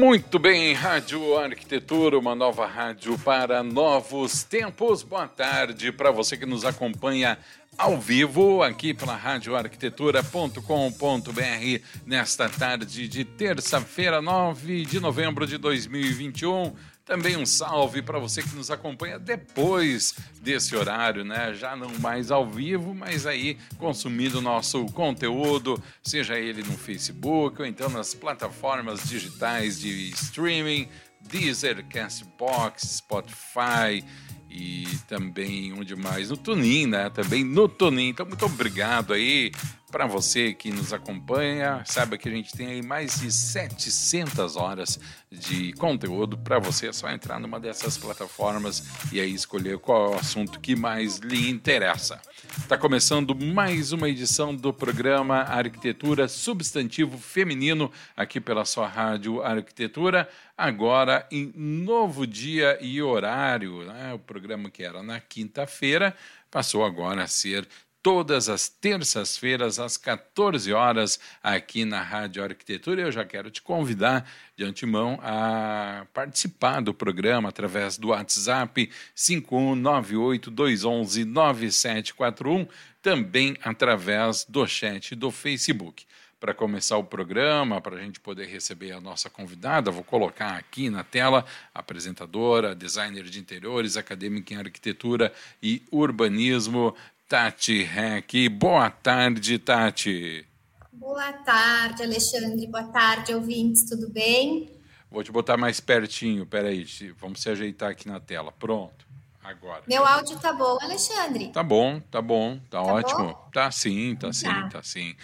Muito bem, Rádio Arquitetura, uma nova rádio para novos tempos. Boa tarde para você que nos acompanha ao vivo aqui pela radioarquitetura.com.br nesta tarde de terça-feira, 9 de novembro de 2021. Também um salve para você que nos acompanha depois desse horário, né? Já não mais ao vivo, mas aí consumindo nosso conteúdo, seja ele no Facebook ou então nas plataformas digitais de streaming, Deezer, Castbox, Spotify e também onde mais? No Tunin, né? Também no Tunin. Então, muito obrigado aí para você que nos acompanha, saiba que a gente tem aí mais de 700 horas de conteúdo para você. É só entrar numa dessas plataformas e aí escolher qual é o assunto que mais lhe interessa. Está começando mais uma edição do programa Arquitetura Substantivo Feminino aqui pela sua rádio Arquitetura. Agora em novo dia e horário, né? o programa que era na quinta-feira passou agora a ser todas as terças-feiras, às 14 horas, aqui na Rádio Arquitetura. Eu já quero te convidar de antemão a participar do programa através do WhatsApp 51982119741, também através do chat do Facebook. Para começar o programa, para a gente poder receber a nossa convidada, vou colocar aqui na tela apresentadora, designer de interiores, acadêmica em arquitetura e urbanismo, Tati Rec. Boa tarde, Tati. Boa tarde, Alexandre. Boa tarde, ouvintes. Tudo bem? Vou te botar mais pertinho. Peraí, vamos se ajeitar aqui na tela. Pronto. Agora. Meu áudio tá bom, Alexandre? Tá bom, tá bom, tá, tá ótimo. Bom? Tá sim, tá, tá sim, tá sim.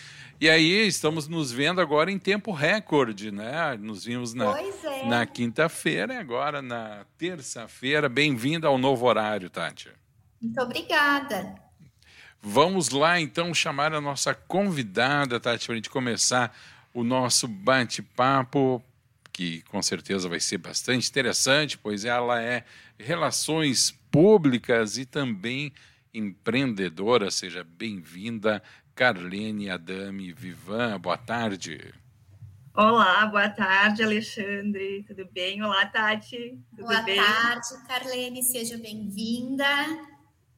E aí, estamos nos vendo agora em tempo recorde, né? Nos vimos na, é. na quinta-feira e agora na terça-feira. Bem-vinda ao novo horário, Tati. Muito obrigada. Vamos lá então chamar a nossa convidada, Tati, para a gente começar o nosso bate-papo, que com certeza vai ser bastante interessante, pois ela é relações públicas e também empreendedora. Seja bem-vinda, Carlene Adame Vivan. Boa tarde. Olá, boa tarde, Alexandre. Tudo bem? Olá, Tati. Tudo boa bem? tarde, Carlene. Seja bem-vinda.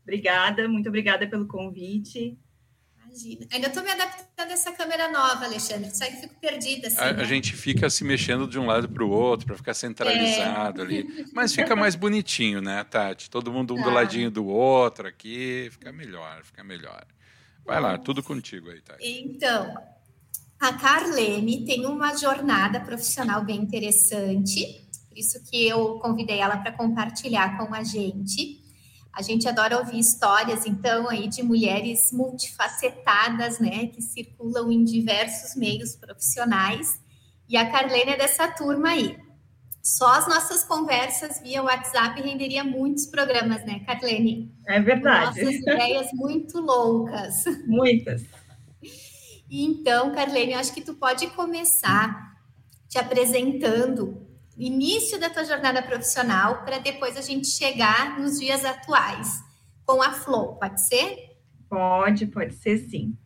Obrigada, muito obrigada pelo convite. Imagina. Ainda estou me adaptando a essa câmera nova, Alexandre. Só que fico perdida. Assim, a, né? a, gente fica se mexendo de um lado para o outro para ficar centralizado é. ali. Mas fica mais bonitinho, né, Tati? Todo mundo um do ladinho do outro aqui. Fica melhor, fica melhor. Vai lá, tudo contigo aí, Tati. Então, a Carlene tem uma jornada profissional bem interessante. Por isso que eu convidei ela para compartilhar com a gente. A gente adora ouvir histórias, então, aí de mulheres multifacetadas, né, que circulam em diversos meios profissionais. E a Carlene é dessa turma aí. Só as nossas conversas via WhatsApp renderia muitos programas, né, Carlene? É verdade. Nossas ideias muito loucas. Muitas. Então, Carlene, eu acho que tu pode começar te apresentando início da tua jornada profissional para depois a gente chegar nos dias atuais com a Flow, pode ser? Pode, pode ser sim.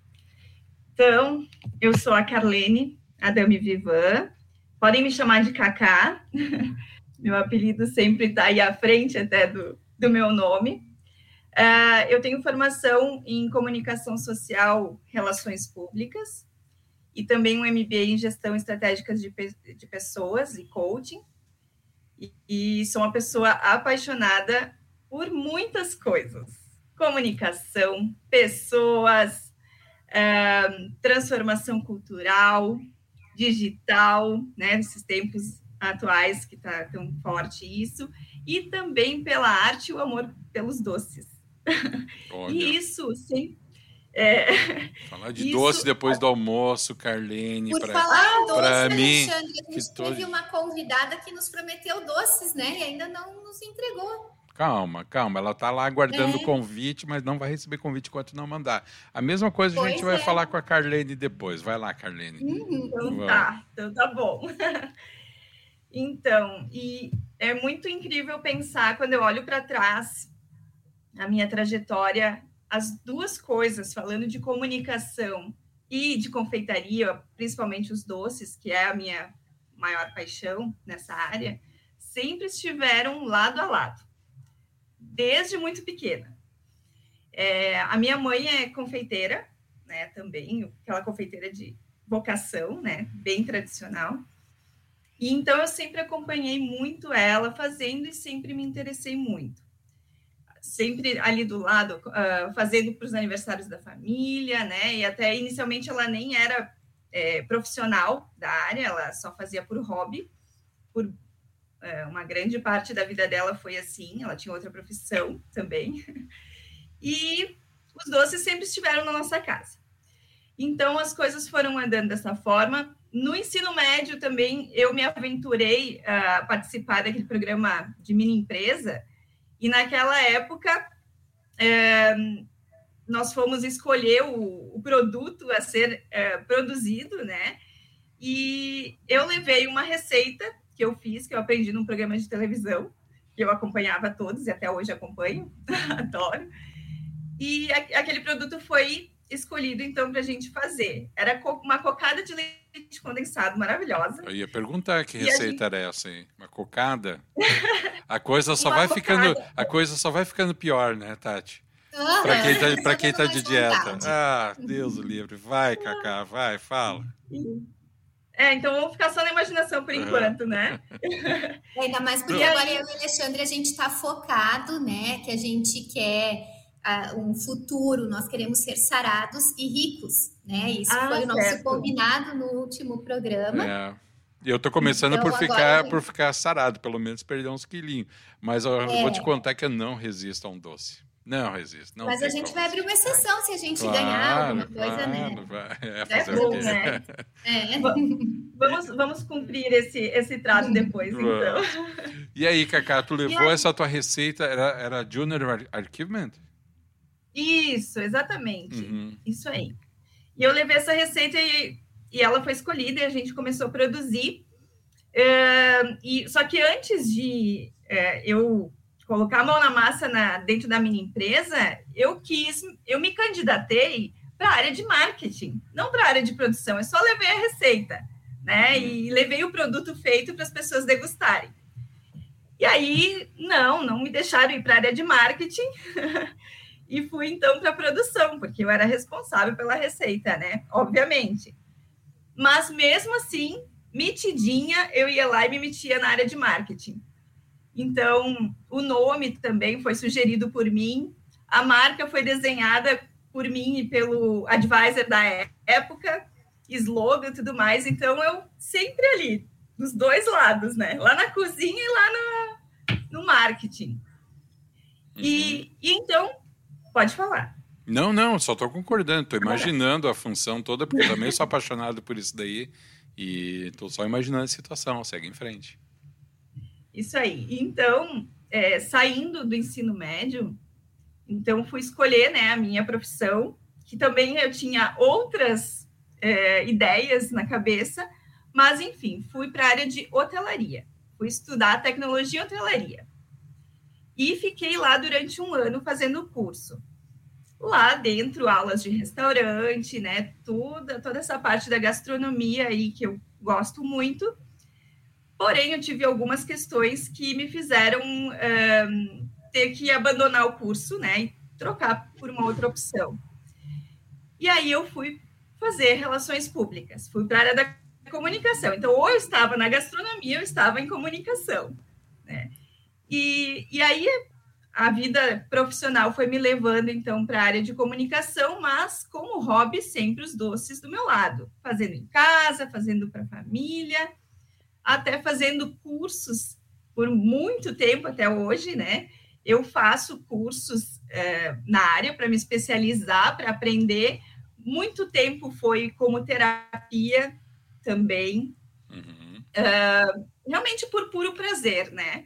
Então, eu sou a Carlene Adame Vivan. Podem me chamar de Cacá. meu apelido sempre está aí à frente até do, do meu nome. Uh, eu tenho formação em comunicação social, relações públicas e também um MBA em gestão estratégica de, de pessoas e coaching. E, e sou uma pessoa apaixonada por muitas coisas: comunicação, pessoas, uh, transformação cultural, digital, né? Nesses tempos atuais que está tão forte isso, e também pela arte e o amor pelos doces. e isso, sim, é... Falar de Isso... doce depois do almoço, Carlene. Por pra, falar em doce, mim, Alexandre, a gente tô... teve uma convidada que nos prometeu doces, né? E ainda não nos entregou. Calma, calma. Ela está lá aguardando o é. convite, mas não vai receber convite enquanto não mandar. A mesma coisa pois a gente é. vai falar com a Carlene depois. Vai lá, Carlene. Uhum, então tá, então tá bom. então, e é muito incrível pensar quando eu olho para trás a minha trajetória as duas coisas, falando de comunicação e de confeitaria, principalmente os doces, que é a minha maior paixão nessa área, sempre estiveram lado a lado, desde muito pequena. É, a minha mãe é confeiteira, né, também, aquela confeiteira de vocação, né, bem tradicional. E então eu sempre acompanhei muito ela fazendo e sempre me interessei muito. Sempre ali do lado, uh, fazendo para os aniversários da família, né? E até inicialmente ela nem era é, profissional da área, ela só fazia por hobby. Por é, uma grande parte da vida dela foi assim, ela tinha outra profissão também. E os doces sempre estiveram na nossa casa. Então as coisas foram andando dessa forma. No ensino médio também eu me aventurei a participar daquele programa de mini empresa e naquela época é, nós fomos escolher o, o produto a ser é, produzido, né? E eu levei uma receita que eu fiz, que eu aprendi num programa de televisão, que eu acompanhava todos e até hoje acompanho, adoro. E a, aquele produto foi escolhido, então, para a gente fazer. Era co uma cocada de leite condensado maravilhosa. Eu ia perguntar que receita gente... era essa aí. Uma cocada? A coisa só vai cocada. ficando, a coisa só vai ficando pior, né, Tati? Uhum. Para quem tá, pra quem tá de dieta. Ah, Deus o livre. Vai, Cacá, vai, fala. É, então vamos ficar só na imaginação por enquanto, né? Ainda mais porque agora eu e o Alexandre a gente está focado, né? Que a gente quer uh, um futuro, nós queremos ser sarados e ricos, né? Isso ah, foi o nosso combinado no último programa. É. Eu tô começando então, por ficar agora... por ficar sarado, pelo menos perder uns quilinhos. Mas eu é. vou te contar que eu não resisto a um doce. Não resisto. Não Mas a gente vai abrir uma exceção se a gente claro, ganhar alguma coisa, claro, né? Vai. É, é bom, né? É. Vamos, vamos cumprir esse, esse trato depois, então. E aí, Cacá, tu levou essa tua receita, era, era Junior Archivement? Isso, exatamente. Uhum. Isso aí. E eu levei essa receita e, e ela foi escolhida e a gente começou a produzir. E, só que antes de uh, eu colocar a mão na massa na, dentro da minha empresa, eu quis, eu me candidatei para a área de marketing, não para a área de produção. Eu só levei a receita, né? Uhum. E levei o produto feito para as pessoas degustarem. E aí, não, não me deixaram ir para a área de marketing. e fui então para a produção, porque eu era responsável pela receita, né? Obviamente. Mas mesmo assim, mitidinha, eu ia lá e me metia na área de marketing. Então, o nome também foi sugerido por mim, a marca foi desenhada por mim e pelo advisor da época, slogan e tudo mais. Então, eu sempre ali, dos dois lados, né? Lá na cozinha e lá no, no marketing. Uhum. E, e então, Pode falar. Não, não, só estou concordando, estou imaginando a função toda, porque eu também sou apaixonado por isso daí e estou só imaginando a situação, segue em frente. Isso aí. Então, é, saindo do ensino médio, então fui escolher né, a minha profissão, que também eu tinha outras é, ideias na cabeça, mas enfim, fui para a área de hotelaria. Fui estudar tecnologia e hotelaria e fiquei lá durante um ano fazendo o curso. Lá dentro, aulas de restaurante, né? Toda, toda essa parte da gastronomia aí que eu gosto muito. Porém, eu tive algumas questões que me fizeram um, ter que abandonar o curso, né? E trocar por uma outra opção. E aí eu fui fazer relações públicas, fui para a área da comunicação. Então, ou eu estava na gastronomia, ou eu estava em comunicação. E, e aí a vida profissional foi me levando então para a área de comunicação, mas como hobby sempre os doces do meu lado, fazendo em casa, fazendo para a família, até fazendo cursos por muito tempo até hoje, né? Eu faço cursos é, na área para me especializar, para aprender. Muito tempo foi como terapia também, uhum. uh, realmente por puro prazer, né?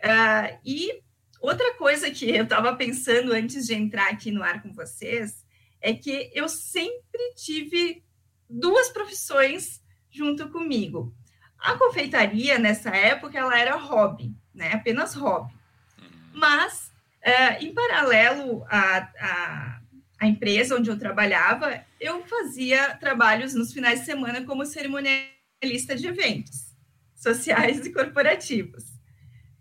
Uh, e outra coisa que eu estava pensando antes de entrar aqui no ar com vocês é que eu sempre tive duas profissões junto comigo. A confeitaria, nessa época, ela era hobby, né? apenas hobby. Uhum. Mas, uh, em paralelo à, à, à empresa onde eu trabalhava, eu fazia trabalhos nos finais de semana como cerimonialista de eventos. sociais e corporativos.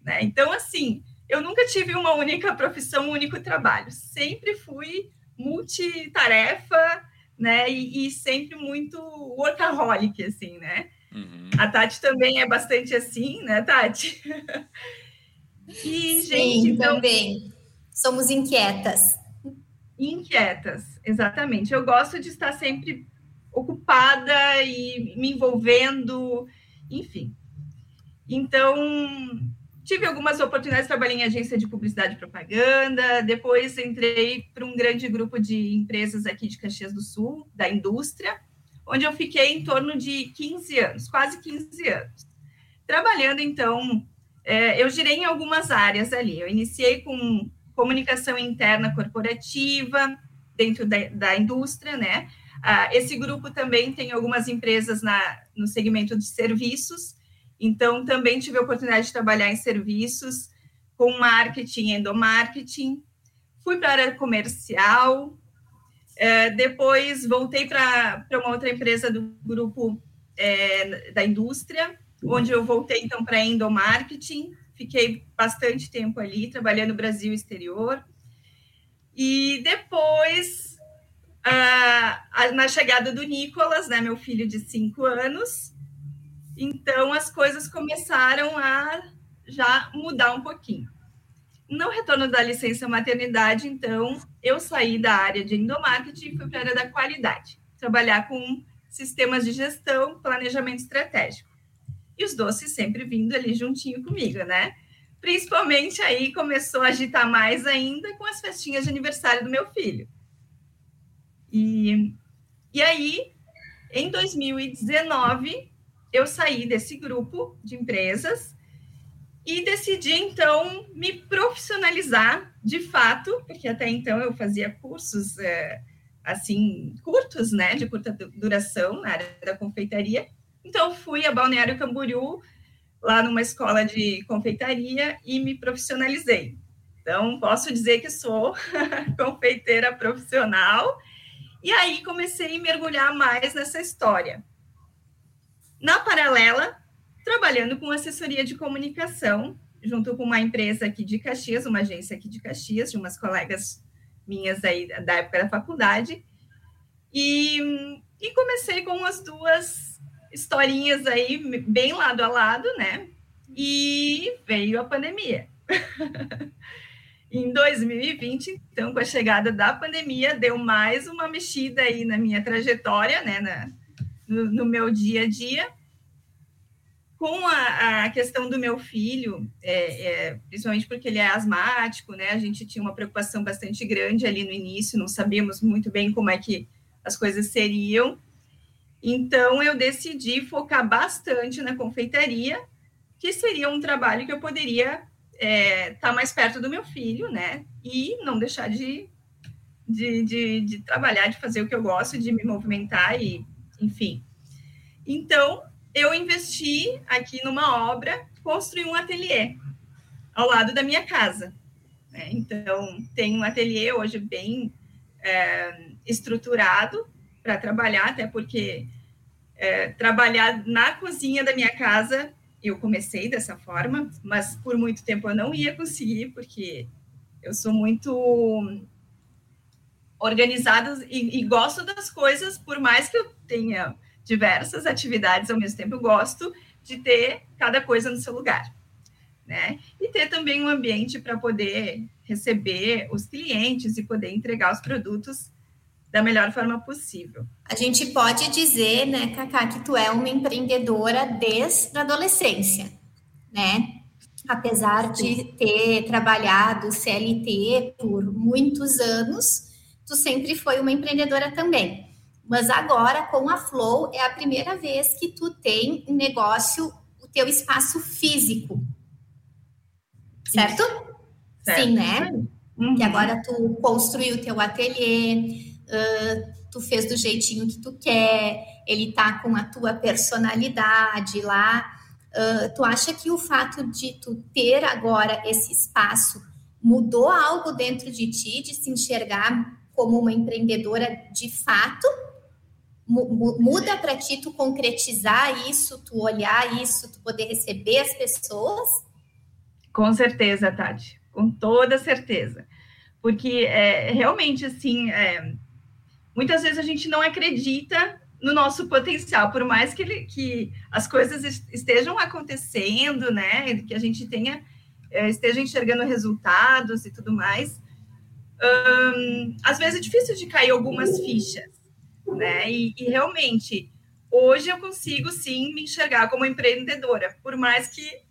Né? Então, assim, eu nunca tive uma única profissão, um único trabalho. Sempre fui multitarefa, né? E, e sempre muito workaholic, assim, né? Uhum. A Tati também é bastante assim, né, Tati? e, Sim, gente, então... também. Somos inquietas. Inquietas, exatamente. Eu gosto de estar sempre ocupada e me envolvendo, enfim. Então, tive algumas oportunidades, trabalhei em agência de publicidade e propaganda, depois entrei para um grande grupo de empresas aqui de Caxias do Sul, da indústria, onde eu fiquei em torno de 15 anos, quase 15 anos. Trabalhando, então, é, eu girei em algumas áreas ali. Eu iniciei com comunicação interna corporativa, dentro da, da indústria, né? Ah, esse grupo também tem algumas empresas na, no segmento de serviços, então, também tive a oportunidade de trabalhar em serviços com marketing, endomarketing. Fui para a área comercial. É, depois, voltei para uma outra empresa do grupo é, da indústria, onde eu voltei, então, para endomarketing. Fiquei bastante tempo ali, trabalhando no Brasil exterior. E depois, na chegada do Nicolas, né, meu filho de cinco anos, então, as coisas começaram a já mudar um pouquinho. No retorno da licença maternidade, então, eu saí da área de endomarketing e fui para a área da qualidade, trabalhar com sistemas de gestão, planejamento estratégico. E os doces sempre vindo ali juntinho comigo, né? Principalmente aí começou a agitar mais ainda com as festinhas de aniversário do meu filho. E, e aí, em 2019, eu saí desse grupo de empresas e decidi então me profissionalizar de fato, porque até então eu fazia cursos é, assim curtos, né, de curta duração na área da confeitaria. Então fui a Balneário Camboriú lá numa escola de confeitaria e me profissionalizei. Então posso dizer que sou confeiteira profissional. E aí comecei a mergulhar mais nessa história. Na paralela, trabalhando com assessoria de comunicação, junto com uma empresa aqui de Caxias, uma agência aqui de Caxias, de umas colegas minhas aí da época da faculdade. E, e comecei com as duas historinhas aí, bem lado a lado, né? E veio a pandemia. em 2020, então, com a chegada da pandemia, deu mais uma mexida aí na minha trajetória, né? Na, no, meu dia a dia. Com a, a questão do meu filho, é, é, principalmente porque ele é asmático, né? A gente tinha uma preocupação bastante grande ali no início, não sabíamos muito bem como é que as coisas seriam. Então, eu decidi focar bastante na confeitaria, que seria um trabalho que eu poderia estar é, tá mais perto do meu filho, né? E não deixar de, de, de, de, trabalhar, de fazer o que eu gosto, de me movimentar e enfim. Então, eu investi aqui numa obra, construí um ateliê ao lado da minha casa. Né? Então, tem um ateliê hoje bem é, estruturado para trabalhar, até porque é, trabalhar na cozinha da minha casa eu comecei dessa forma, mas por muito tempo eu não ia conseguir, porque eu sou muito organizada e, e gosto das coisas, por mais que eu tenha diversas atividades ao mesmo tempo, eu gosto de ter cada coisa no seu lugar, né? E ter também um ambiente para poder receber os clientes e poder entregar os produtos da melhor forma possível. A gente pode dizer, né, Cacá, que tu é uma empreendedora desde a adolescência, né? Apesar de ter trabalhado CLT por muitos anos, tu sempre foi uma empreendedora também. Mas agora, com a Flow, é a primeira vez que tu tem um negócio, o teu espaço físico. Certo? certo. Sim, né? Uhum. Que agora tu construiu o teu ateliê, uh, tu fez do jeitinho que tu quer, ele tá com a tua personalidade lá. Uh, tu acha que o fato de tu ter agora esse espaço mudou algo dentro de ti, de se enxergar como uma empreendedora de fato? Muda para ti tu concretizar isso, tu olhar isso, tu poder receber as pessoas? Com certeza, Tati, com toda certeza. Porque é, realmente, assim, é, muitas vezes a gente não acredita no nosso potencial, por mais que, ele, que as coisas estejam acontecendo, né, que a gente tenha é, esteja enxergando resultados e tudo mais, hum, às vezes é difícil de cair algumas fichas, né? E, e, realmente, hoje eu consigo sim me enxergar como empreendedora, por mais que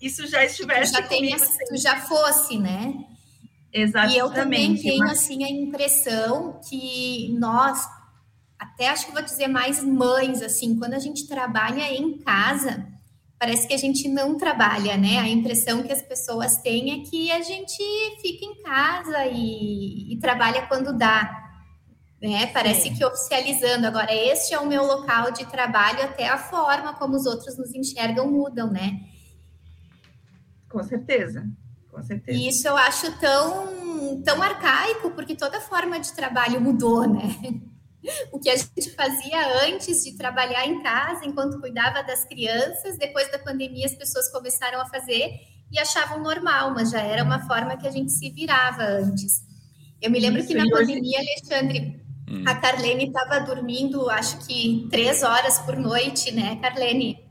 isso já estivesse já tenha, tu já fosse, né? Exatamente. E eu também tenho mas... assim a impressão que nós, até acho que vou dizer mais mães, assim, quando a gente trabalha em casa, parece que a gente não trabalha, né? A impressão que as pessoas têm é que a gente fica em casa e, e trabalha quando dá. Né? Parece Sim. que oficializando. Agora, este é o meu local de trabalho, até a forma como os outros nos enxergam mudam, né? Com certeza, com certeza. E isso eu acho tão, tão arcaico, porque toda forma de trabalho mudou, né? o que a gente fazia antes de trabalhar em casa, enquanto cuidava das crianças, depois da pandemia as pessoas começaram a fazer e achavam normal, mas já era uma forma que a gente se virava antes. Eu me lembro Isso, que na pandemia, hoje... Alexandre, hum. a Carlene estava dormindo, acho que três horas por noite, né, Carlene?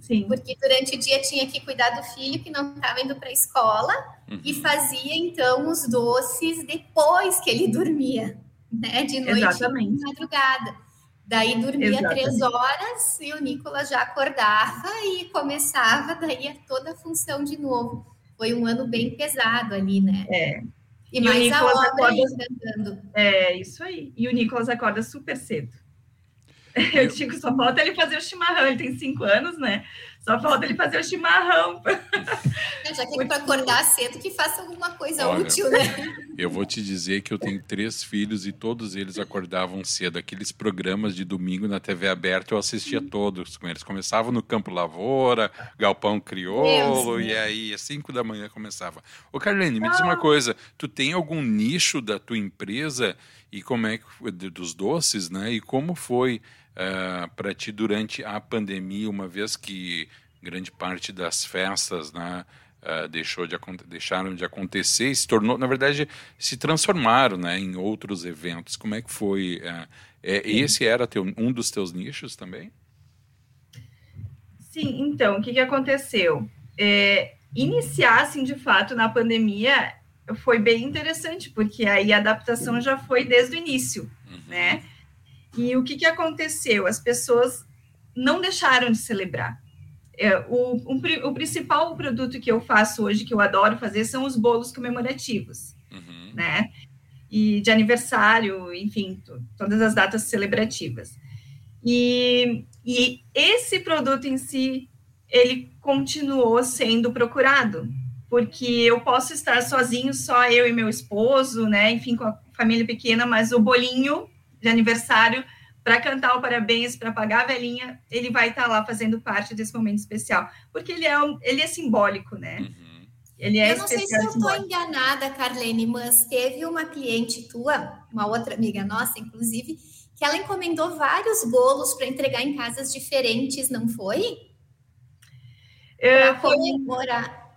Sim. Porque durante o dia tinha que cuidar do filho que não estava indo para a escola uhum. e fazia então os doces depois que ele dormia né? De noite Exatamente. de madrugada. Daí dormia Exatamente. três horas e o Nicolas já acordava e começava daí toda a função de novo. Foi um ano bem pesado ali, né? É. E, e mais a obra acorda... andando. É, isso aí. E o Nicolas acorda super cedo. Eu digo, só falta ele fazer o chimarrão. Ele tem cinco anos, né? Só falta ele fazer o chimarrão. Já que para acordar cedo, que faça alguma coisa Olha, útil, né? Eu vou te dizer que eu tenho três filhos e todos eles acordavam cedo. Aqueles programas de domingo na TV aberta eu assistia todos com eles. Começavam no Campo Lavoura, Galpão Crioulo, Deus, e aí às cinco da manhã começava. Ô Carlene, me diz uma ah. coisa, tu tem algum nicho da tua empresa e como é que dos doces, né? E como foi uh, para ti durante a pandemia, uma vez que grande parte das festas, né? Uh, deixou de, deixaram de acontecer e se tornou, na verdade, se transformaram né, em outros eventos. Como é que foi? Uh, é, esse era teu, um dos teus nichos também? Sim, então, o que, que aconteceu? É, iniciar, assim, de fato, na pandemia foi bem interessante, porque aí a adaptação já foi desde o início, uhum. né? E o que, que aconteceu? As pessoas não deixaram de celebrar. É, o, o principal produto que eu faço hoje, que eu adoro fazer, são os bolos comemorativos, uhum. né? E de aniversário, enfim, todas as datas celebrativas. E, e esse produto em si, ele continuou sendo procurado, porque eu posso estar sozinho, só eu e meu esposo, né? Enfim, com a família pequena, mas o bolinho de aniversário para cantar o parabéns, para pagar a velhinha, ele vai estar tá lá fazendo parte desse momento especial, porque ele é, ele é simbólico, né? Uhum. Ele é eu não sei se eu estou enganada, Carlene, mas teve uma cliente tua, uma outra amiga nossa, inclusive, que ela encomendou vários bolos para entregar em casas diferentes, não foi? É, para comemorar.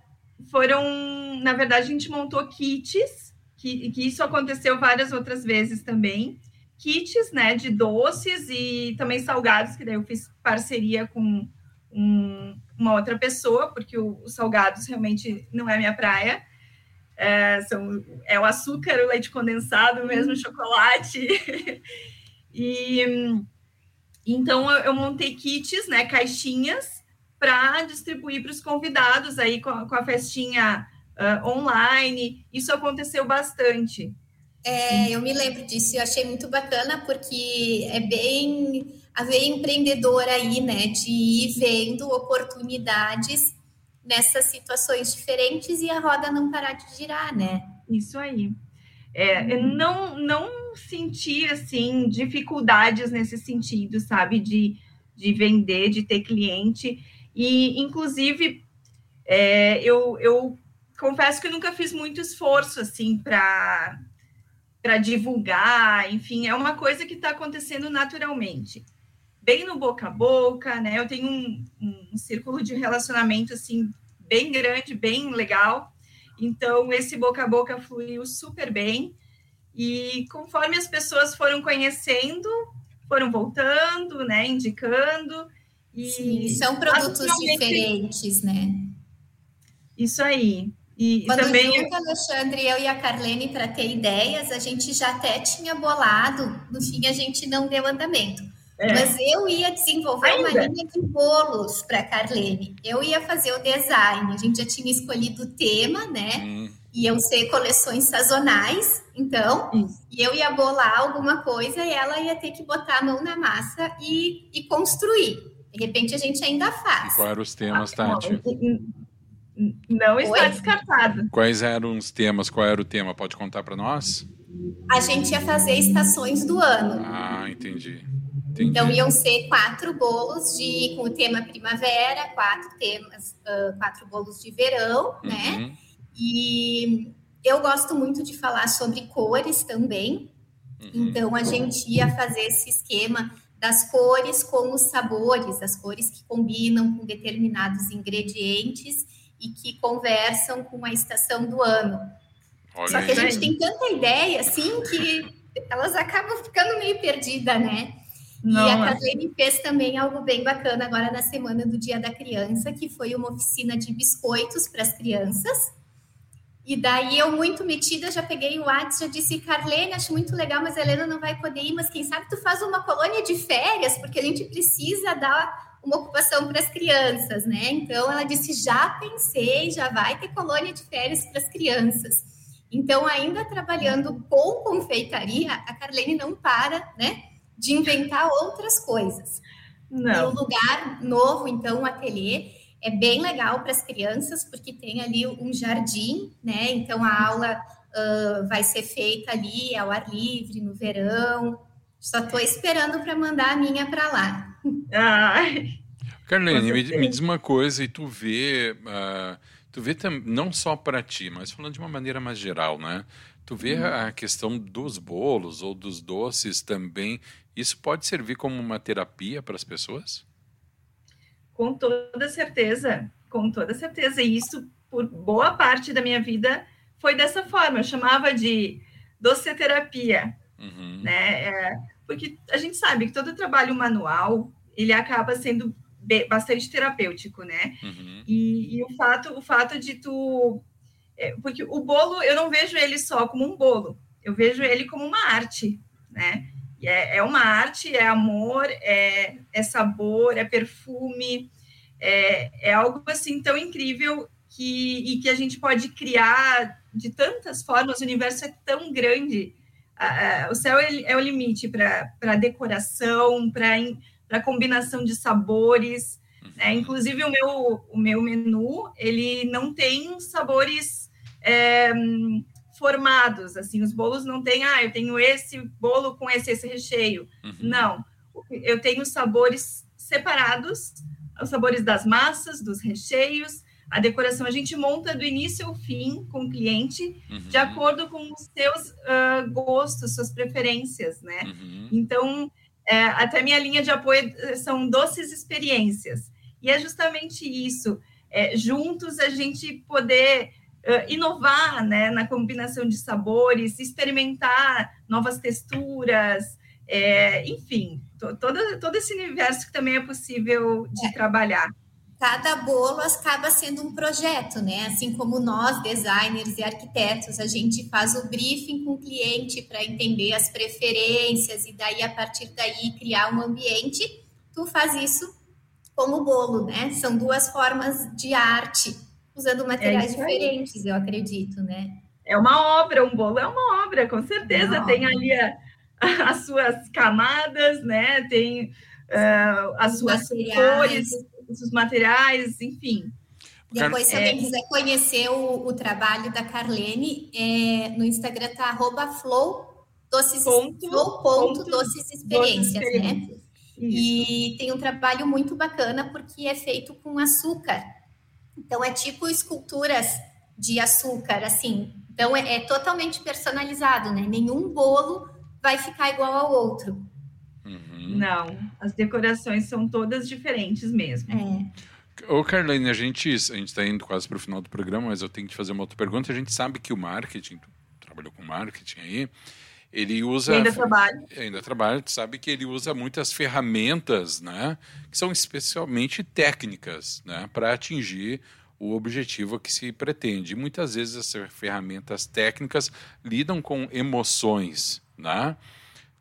Foram, na verdade, a gente montou kits, que, que isso aconteceu várias outras vezes também kits, né, de doces e também salgados, que daí eu fiz parceria com um, uma outra pessoa, porque os salgados realmente não é minha praia. É, são, é o açúcar, o leite condensado, mesmo chocolate. e então eu, eu, montei kits, né, caixinhas, para distribuir para os convidados aí com a, com a festinha uh, online. Isso aconteceu bastante. É, eu me lembro disso, eu achei muito bacana, porque é bem a ver empreendedora aí, né, de ir vendo oportunidades nessas situações diferentes e a roda não parar de girar, né? Isso aí. É, eu não, não senti, assim, dificuldades nesse sentido, sabe, de, de vender, de ter cliente, e, inclusive, é, eu, eu confesso que nunca fiz muito esforço, assim, para para divulgar, enfim, é uma coisa que está acontecendo naturalmente. Bem no boca a boca, né? Eu tenho um, um, círculo de relacionamento assim bem grande, bem legal. Então, esse boca a boca fluiu super bem. E conforme as pessoas foram conhecendo, foram voltando, né, indicando. E Sim, são produtos diferentes, né? Isso aí. E, Quando também... junto, Alexandre, eu e a Carlene, para ter ideias, a gente já até tinha bolado, no fim a gente não deu andamento. É. Mas eu ia desenvolver Ainda? uma linha de bolos para a Carlene. Eu ia fazer o design, a gente já tinha escolhido o tema, né? Hum. Iam ser coleções sazonais, então, e eu ia bolar alguma coisa e ela ia ter que botar a mão na massa e, e construir. De repente a gente ainda faz. E quais eram os temas, ah, Tati? Não está Oi? descartado. Quais eram os temas? Qual era o tema? Pode contar para nós? A gente ia fazer estações do ano. Ah, entendi. entendi. Então iam ser quatro bolos de com o tema primavera, quatro temas, uh, quatro bolos de verão, né? uhum. né? E eu gosto muito de falar sobre cores também. Uhum. Então a gente ia fazer esse esquema das cores com os sabores, as cores que combinam com determinados ingredientes e que conversam com a estação do ano. Olha Só que a gente tem tanta ideia, assim, que elas acabam ficando meio perdidas, né? Não, e a Kathleen fez também algo bem bacana agora na semana do Dia da Criança, que foi uma oficina de biscoitos para as crianças. E daí eu, muito metida, já peguei o WhatsApp, já disse, Carlene, acho muito legal, mas a Helena não vai poder ir, mas quem sabe tu faz uma colônia de férias, porque a gente precisa dar uma ocupação para as crianças, né? Então ela disse: já pensei, já vai ter colônia de férias para as crianças. Então, ainda trabalhando com confeitaria, a Carlene não para, né, de inventar outras coisas. Não. um lugar novo, então, um ateliê é bem legal para as crianças, porque tem ali um jardim, né? Então a aula uh, vai ser feita ali ao ar livre, no verão. Só estou esperando para mandar a minha para lá. Ai. Carlene, me, me, diz uma coisa, e tu vê, uh, tu vê não só para ti, mas falando de uma maneira mais geral, né? Tu vê uhum. a questão dos bolos ou dos doces também, isso pode servir como uma terapia para as pessoas? Com toda certeza, com toda certeza. E isso, por boa parte da minha vida, foi dessa forma. Eu chamava de doceterapia, uhum. né? É, porque a gente sabe que todo trabalho manual ele acaba sendo bastante terapêutico, né? Uhum. E, e, o fato, o fato de tu, é, porque o bolo eu não vejo ele só como um bolo, eu vejo ele como uma arte, né? É, é uma arte, é amor, é, é sabor, é perfume, é, é algo assim tão incrível que e que a gente pode criar de tantas formas. O universo é tão grande o céu é, é o limite para decoração, para combinação de sabores. Né? Uhum. Inclusive, o meu, o meu menu, ele não tem sabores é, formados, assim, os bolos não têm, ah, eu tenho esse bolo com esse, esse recheio. Uhum. Não, eu tenho sabores separados, os sabores das massas, dos recheios, a decoração a gente monta do início ao fim com o cliente, uhum. de acordo com os seus uh, gostos, suas preferências, né? Uhum. Então, é, até minha linha de apoio eh, são doces experiências. E é justamente isso. É, juntos a gente poder uh, inovar né, na combinação de sabores, experimentar novas texturas, é, enfim, to, todo, todo esse universo que também é possível de é. trabalhar cada bolo acaba sendo um projeto, né? Assim como nós, designers e arquitetos, a gente faz o briefing com o cliente para entender as preferências e daí, a partir daí, criar um ambiente. Tu faz isso como bolo, né? São duas formas de arte, usando materiais é diferentes, eu acredito, né? É uma obra, um bolo é uma obra, com certeza. É Tem ali a, as suas camadas, né? Tem uh, as Os suas materiais. cores os materiais, enfim. Depois, se alguém é... quiser conhecer o, o, trabalho da Carlene, é, no Instagram tá arroba flow doces, ponto, flow ponto, doces experiências, né? E tem um trabalho muito bacana porque é feito com açúcar. Então, é tipo esculturas de açúcar, assim, Então é, é, totalmente personalizado, né? Nenhum bolo vai ficar igual ao outro. Uhum. Não, as decorações são todas diferentes mesmo. É. Ô, Carlene, a gente a gente está indo quase para o final do programa, mas eu tenho que te fazer uma outra pergunta. A gente sabe que o marketing, tu trabalhou com marketing aí, ele usa. E ainda trabalha. Ainda trabalha, tu sabe que ele usa muitas ferramentas, né? Que são especialmente técnicas, né? Para atingir o objetivo que se pretende. E muitas vezes essas ferramentas técnicas lidam com emoções, né?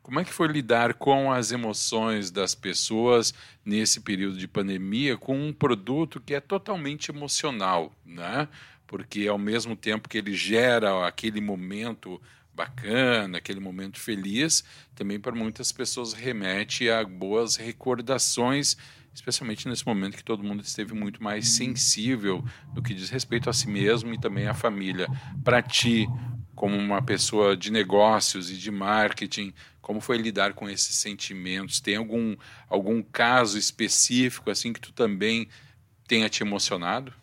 Como é que foi lidar com as emoções das pessoas nesse período de pandemia com um produto que é totalmente emocional, né? Porque ao mesmo tempo que ele gera aquele momento bacana, aquele momento feliz, também para muitas pessoas remete a boas recordações, especialmente nesse momento que todo mundo esteve muito mais sensível no que diz respeito a si mesmo e também à família. Para ti, como uma pessoa de negócios e de marketing, como foi lidar com esses sentimentos? Tem algum algum caso específico assim que tu também tenha te emocionado?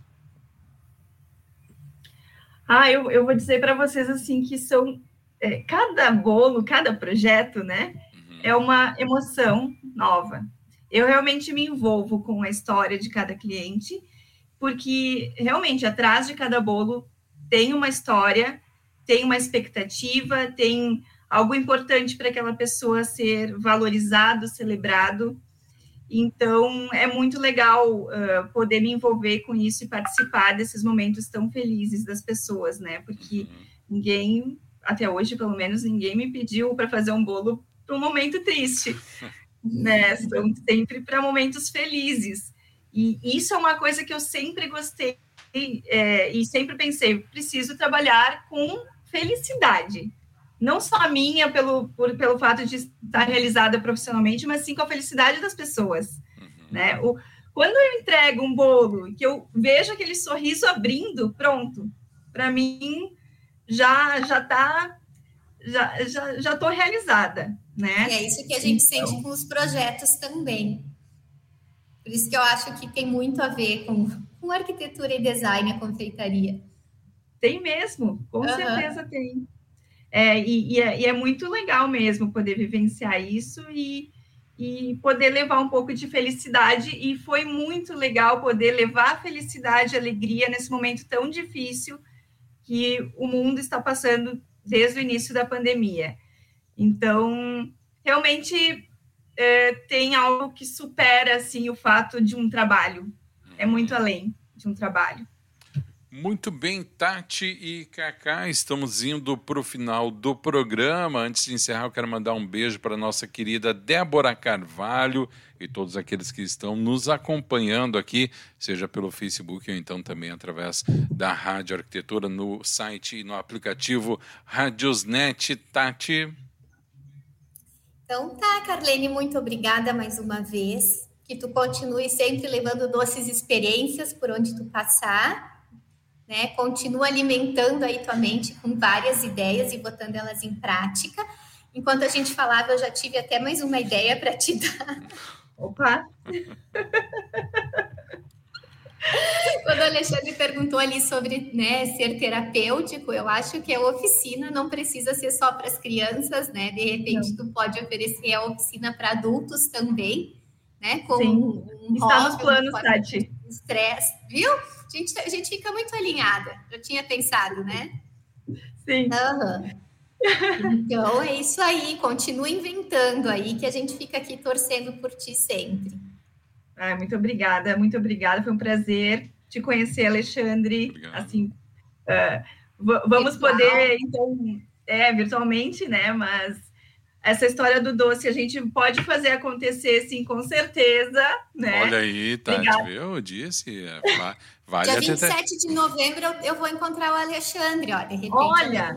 Ah, eu, eu vou dizer para vocês assim que são é, cada bolo, cada projeto, né, uhum. é uma emoção nova. Eu realmente me envolvo com a história de cada cliente, porque realmente atrás de cada bolo tem uma história, tem uma expectativa, tem algo importante para aquela pessoa ser valorizado, celebrado. Então, é muito legal uh, poder me envolver com isso e participar desses momentos tão felizes das pessoas, né? Porque uhum. ninguém até hoje, pelo menos, ninguém me pediu para fazer um bolo para um momento triste, né? São sempre para momentos felizes. E isso é uma coisa que eu sempre gostei é, e sempre pensei, preciso trabalhar com felicidade. Não só a minha, pelo, por, pelo fato de estar realizada profissionalmente, mas sim com a felicidade das pessoas. Uhum. Né? O, quando eu entrego um bolo que eu vejo aquele sorriso abrindo, pronto. Para mim, já já tá já já já tô realizada, né? E é isso que a gente então... sente com os projetos também. Por isso que eu acho que tem muito a ver com, com arquitetura e design a confeitaria. Tem mesmo, com uhum. certeza tem. É, e, e, é, e, é, muito legal mesmo poder vivenciar isso e, e poder levar um pouco de felicidade. E foi muito legal poder levar felicidade e alegria nesse momento tão difícil que o mundo está passando desde o início da pandemia. Então, realmente é, tem algo que supera assim o fato de um trabalho. É muito além de um trabalho. Muito bem, Tati e Kaká, estamos indo para o final do programa. Antes de encerrar, eu quero mandar um beijo para nossa querida Débora Carvalho e todos aqueles que estão nos acompanhando aqui, seja pelo Facebook ou então também através da Rádio Arquitetura no site e no aplicativo Radiosnet. Tati. Então tá, Carlene, muito obrigada mais uma vez. Que tu continue sempre levando doces experiências por onde tu passar né? Continua alimentando aí tua mente com várias ideias e botando elas em prática. Enquanto a gente falava, eu já tive até mais uma ideia para te dar. Opa! Quando o Alexandre perguntou ali sobre né, ser terapêutico, eu acho que a oficina não precisa ser só para as crianças, né? De repente, não. tu pode oferecer a oficina para adultos também, né? Com Sim. Um Está nos planos, Tati. Estresse, viu? A gente, a gente fica muito alinhada. Eu tinha pensado, né? Sim. Uhum. Então é isso aí. Continua inventando aí que a gente fica aqui torcendo por ti sempre. Ah, muito obrigada, muito obrigada. Foi um prazer te conhecer, Alexandre. Obrigado. Assim, uh, vamos Virtual. poder, então, é, virtualmente, né? Mas essa história do doce a gente pode fazer acontecer, sim, com certeza. Né? Olha aí, Tati, tá, viu? Eu disse. É, vale Dia 27 de novembro eu, eu, vou encontrar o Alexandre, ó, de repente. Olha!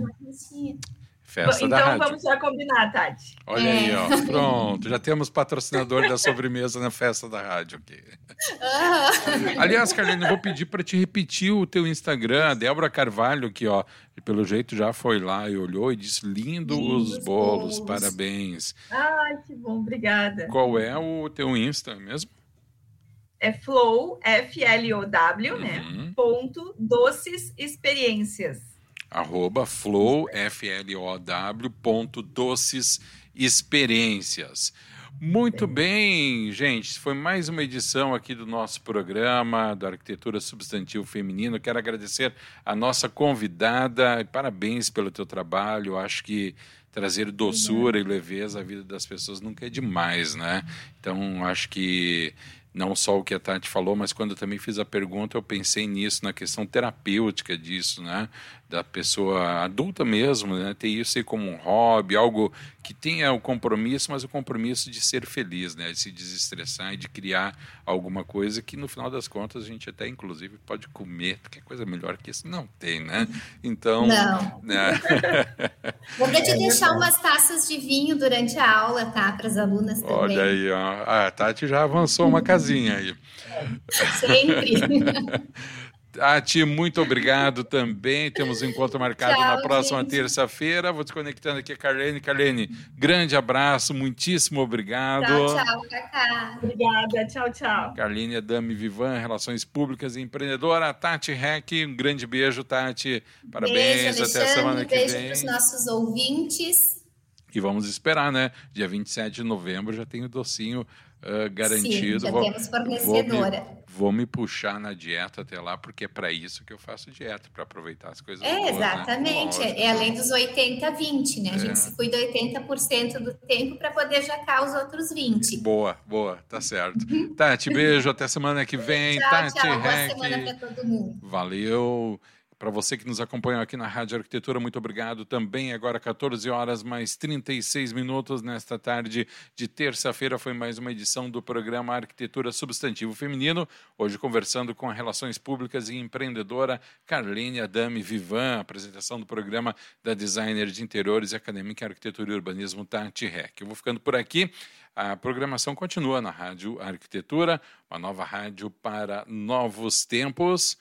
Festa então da rádio. vamos já combinar, Tati. Olha é. aí, ó. Pronto, já temos patrocinador da sobremesa na festa da rádio aqui. Uhum. Aliás, Carlene, eu vou pedir para te repetir o teu Instagram, a Débora Carvalho, que ó, pelo jeito já foi lá e olhou e disse lindo os bolos, bolos, parabéns. Ai, que bom, obrigada. Qual é o teu Insta mesmo? É Flow, F-L-O-W, né? uhum. né? Ponto Doces Experiências. Arroba flow, F-L-O-W, ponto doces experiências. Muito bem, gente. Foi mais uma edição aqui do nosso programa da Arquitetura Substantivo Feminino. Quero agradecer a nossa convidada. Parabéns pelo teu trabalho. Acho que trazer doçura e leveza à vida das pessoas nunca é demais, né? Então, acho que não só o que a Tati falou, mas quando eu também fiz a pergunta, eu pensei nisso, na questão terapêutica disso, né? Da pessoa adulta mesmo, né? Ter isso aí como um hobby, algo que tenha o compromisso, mas o compromisso de ser feliz, né? De se desestressar e de criar alguma coisa que no final das contas a gente até inclusive pode comer, porque é coisa melhor que isso não tem, né? Então. Não. Né? Vou te é deixar umas taças de vinho durante a aula, tá? Para as alunas também. Olha aí, ó. A Tati já avançou uma casinha aí. Sempre. Tati, muito obrigado também. Temos um encontro marcado Tchau, na próxima terça-feira. Vou desconectando aqui a Carlene. Carlene, grande abraço, muitíssimo obrigado. Tchau, tchau, Cacá. Obrigada, tchau, tchau. Carline Adame Vivan, Relações Públicas e Empreendedora. Tati Heck, um grande beijo, Tati. Parabéns, beijo, até a semana que beijo vem. Beijo para os nossos ouvintes. E vamos esperar, né? Dia 27 de novembro já tem o docinho uh, garantido. Sim, já vou, temos fornecedora. Vou me, vou me, puxar na dieta até lá, porque é para isso que eu faço dieta, para aproveitar as coisas É, boas, exatamente. Né? É além dos 80-20, né? A gente é. se cuida 80% do tempo para poder jacar os outros 20%. Boa, boa, tá certo. Tati, beijo, até semana que vem. tchau, Tati tchau, boa semana para todo mundo. Valeu. Para você que nos acompanha aqui na Rádio Arquitetura, muito obrigado também. Agora 14 horas mais 36 minutos nesta tarde de terça-feira foi mais uma edição do programa Arquitetura Substantivo Feminino. Hoje conversando com a Relações Públicas e empreendedora Carlene Adame Vivan, apresentação do programa da designer de interiores e acadêmica em arquitetura e urbanismo Tati Rec. Eu vou ficando por aqui. A programação continua na Rádio Arquitetura, uma nova rádio para novos tempos.